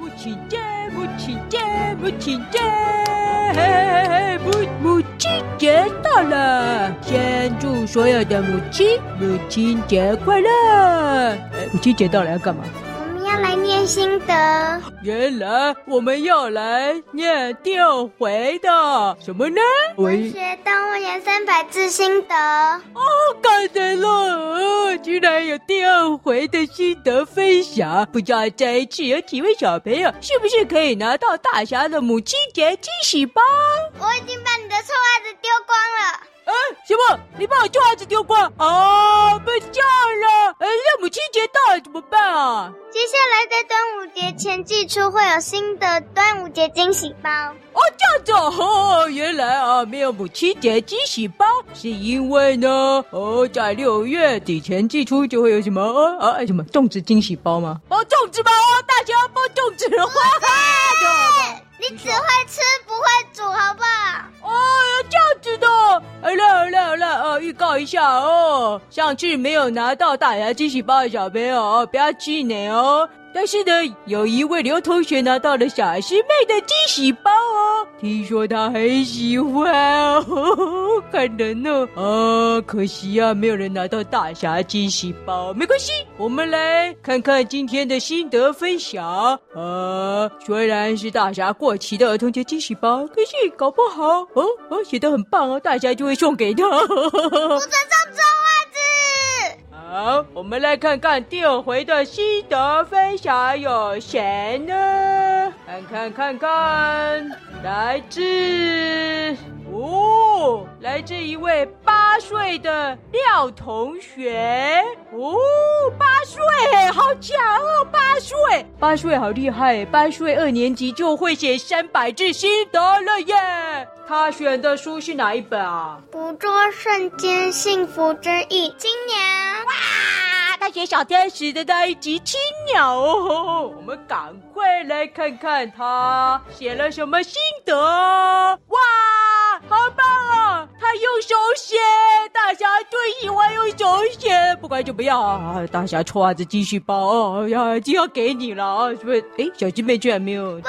母亲节，母亲节，母亲节，母母亲节到了，先祝所有的母亲母亲节快乐。母亲节到了要干嘛？心得，原来我们要来念第二回的什么呢？文学动物园三百字心得哦，感动了，居然有第二回的心得分享，不知道这一次有几位小朋友是不是可以拿到大侠的母亲节惊喜包？我已经把你的臭袜子丢光了。啊，什么？你把我旧袜子丢光啊？被炸了！哎，那母亲节到了怎么办啊？接下来在端午节前寄出会有新的端午节惊喜包哦，这样子哦，原来啊没有母亲节惊喜包，是因为呢哦，在六月底前寄出就会有什么啊啊什么粽子惊喜包吗？包粽子包哦，大家要包粽子的话，你只会吃不会煮，好不好？预告一下哦，上次没有拿到大牙惊喜包的小朋友，不要气馁哦。但是呢，有一位刘同学拿到了小师妹的惊喜包，听说他很喜欢哦，感人呢，啊，可惜啊，没有人拿到大侠惊喜包，没关系，我们来看看今天的心得分享。啊，虽然是大侠过期的儿童节惊喜包，可是搞不好哦哦，写的很棒哦，大侠就会送给他。不准送走。好，我们来看看第二回的心得分享有谁呢？看看看看，来自哦，来自一位八岁的廖同学哦，八岁，好强哦，八岁，八岁好厉害，八岁二年级就会写三百字心得了耶。他选的书是哪一本啊？捕捉瞬间幸福之翼，今年。小天使的那一集青鸟哦，我们赶快来看看他写了什么心得。哇，好棒哦！他用手写，大侠最喜欢用手写，不管怎么样啊，大侠臭袜子继续包哦，要就要给你了啊，是不是？哎，小鸡妹居然没有。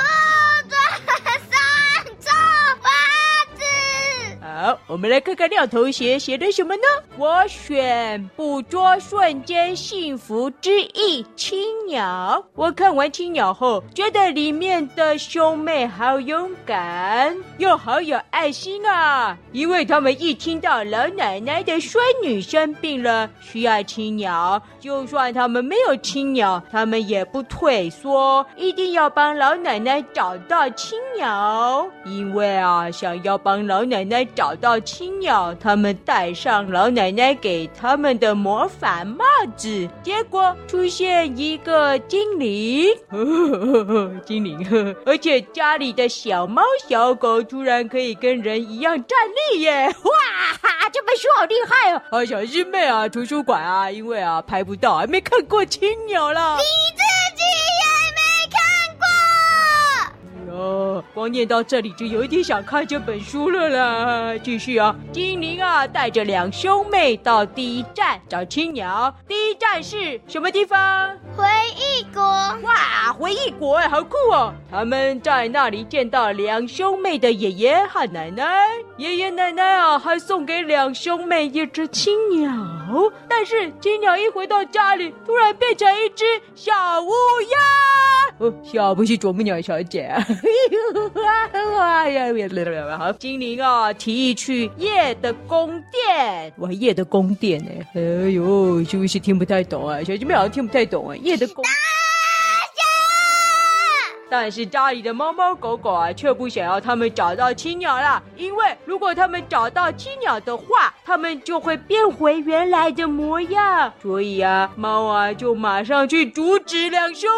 好，我们来看看廖同学写的什么呢？我选捕捉瞬间幸福之翼青鸟。我看完青鸟后，觉得里面的兄妹好勇敢，又好有爱心啊！因为他们一听到老奶奶的孙女生病了，需要青鸟，就算他们没有青鸟，他们也不退缩，一定要帮老奶奶找到青鸟。因为啊，想要帮老奶奶找。找到青鸟，他们戴上老奶奶给他们的魔法帽子，结果出现一个精灵，呵呵呵精灵呵，而且家里的小猫小狗突然可以跟人一样站立耶！哇哈，这本书好厉害哦！啊，小师妹啊，图书馆啊，因为啊拍不到，还没看过青鸟啦。哦，光念到这里就有一点想看这本书了啦。继续啊，精灵啊带着两兄妹到第一站找青鸟。第一站是什么地方？回忆国。哇，回忆国哎，好酷哦！他们在那里见到两兄妹的爷爷和奶奶。爷爷奶奶啊，还送给两兄妹一只青鸟。但是青鸟一回到家里，突然变成一只小乌鸦。哦，小不是啄木鸟小姐啊。哇 哇呀，好，精灵哦，提议去夜的宫殿。哇，夜的宫殿呢？哎呦，是不是听不太懂啊？小姐妹好像听不太懂啊。夜的宫。但是家里的猫猫狗狗啊，却不想要它们找到青鸟啦，因为如果它们找到青鸟的话，它们就会变回原来的模样。所以啊，猫啊就马上去阻止两兄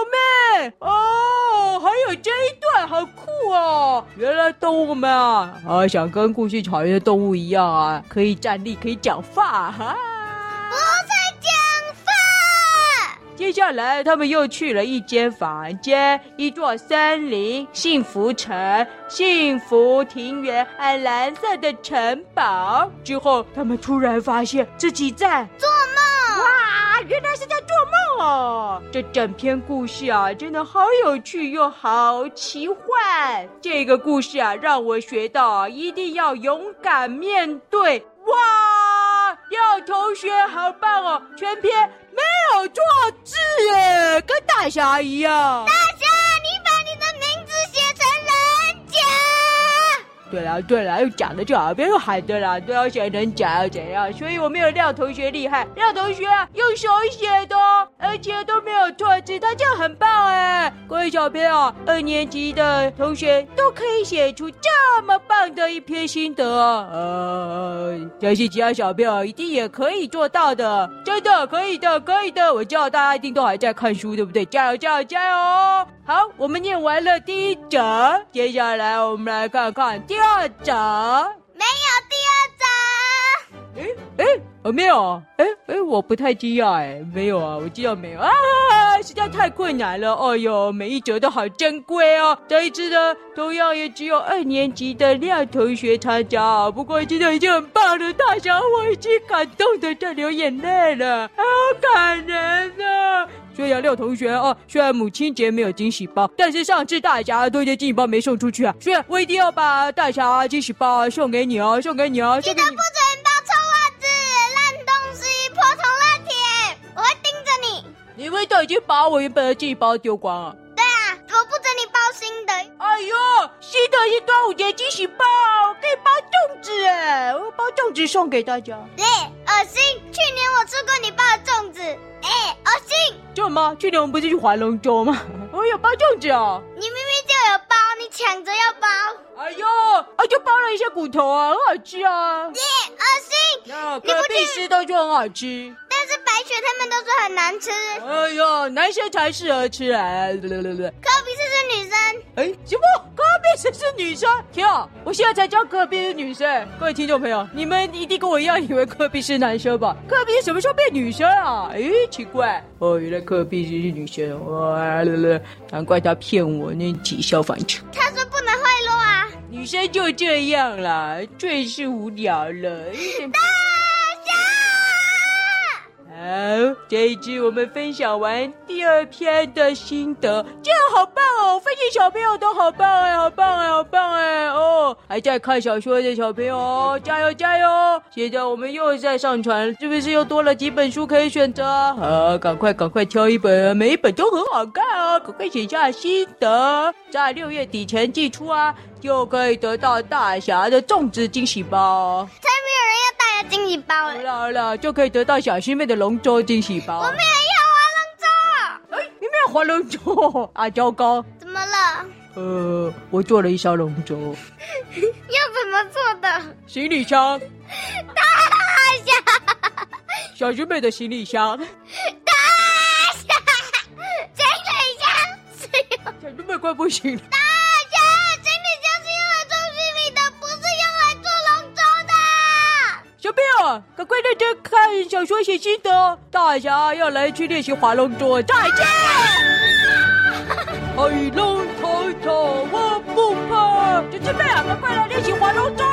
妹。哦，还有这一段好酷哦！原来动物们啊，啊想跟故事草原的动物一样啊，可以站立，可以讲话哈。接下来，他们又去了一间房间，一座森林、幸福城、幸福庭园，和蓝色的城堡。之后，他们突然发现自己在做梦。哇，原来是在做梦哦！这整篇故事啊，真的好有趣又好奇幻。这个故事啊，让我学到一定要勇敢面对。哇，廖同学好棒哦！全篇壮志耶，跟大侠一样。对了对了，用讲的就好，不要用喊的啦，都要写人甲要怎样？所以我没有廖同学厉害，廖同学，用手写的，而且都没有错字，他这样很棒哎！各位小朋友，二年级的同学都可以写出这么棒的一篇心得啊！呃，相信其他小朋友一定也可以做到的，真的可以的，可以的！我知道大家一定都还在看书，对不对？加油，加油，加油！好，我们念完了第一则，接下来我们来看看第则。没有第二则。诶诶，我没有。哎哎，我不太惊讶。哎，没有啊，我知道没有啊，实在太困难了。哎呦，每一折都好珍贵哦。这一次呢，同样也只有二年级的廖同学参加。不过今天已经很棒了，大侠，我已经感动的在流眼泪了，好感人啊！所以啊，廖同学啊，虽然母亲节没有惊喜包，但是上次大侠多些惊喜包没送出去啊，所以我一定要把大侠惊喜包送给你哦，送给你哦。记得不准包臭袜子、烂东西、破铜烂铁，我会盯着你。你们都已经把我原本的惊喜包丢光了。对啊，我不准你包新的。哎呦，新的是端午节惊喜包，可以包粽子哎，我包粽子送给大家。对，恶心！去年我吃过你包的粽子，哎，恶心！舅妈？去年我们不是去划龙舟吗？我 有包粽子哦。你明明就有包，你抢着要包。哎呦，啊，就包了一些骨头啊，很好吃啊。耶，恶心！那隔壁吃都说很好吃。但是白雪他们都说很难吃。哎呦，男生才适合吃啊！对对对对，柯比是是女生。哎，什么？是女生？天啊！我现在才知道柯比是女生。各位听众朋友，你们一定跟我一样以为柯比是男生吧？柯比什么时候变女生啊？哎，奇怪。哦，原来柯比是女生。哇，难怪他骗我那骑消防车。他说不能贿赂啊。女生就这样啦，最是无聊了。好，这一集我们分享完第二篇的心得，这样好棒哦！分析小朋友都好棒哎，好棒哎，好棒哎！哦，还在看小说的小朋友，加油加油！现在我们又在上传，是不是又多了几本书可以选择？好，赶快赶快挑一本，每一本都很好看哦！赶快写下心得，在六月底前寄出啊！就可以得到大侠的粽子惊喜包，惊喜包了。好了好了，就可以得到小师妹的龙舟惊喜包。我没有要划龙舟。哎，你没有划龙舟啊？糟糕！怎么了？呃，我做了一艘龙舟。要怎么做的？行李箱。大侠。小师妹的行李箱。大侠。行李箱。小师妹快不行了。赶快认真看小说写心得。大侠要来去练习划龙舟，再见。海浪滔滔，我不怕。姐姐啊，赶快来练习划龙舟。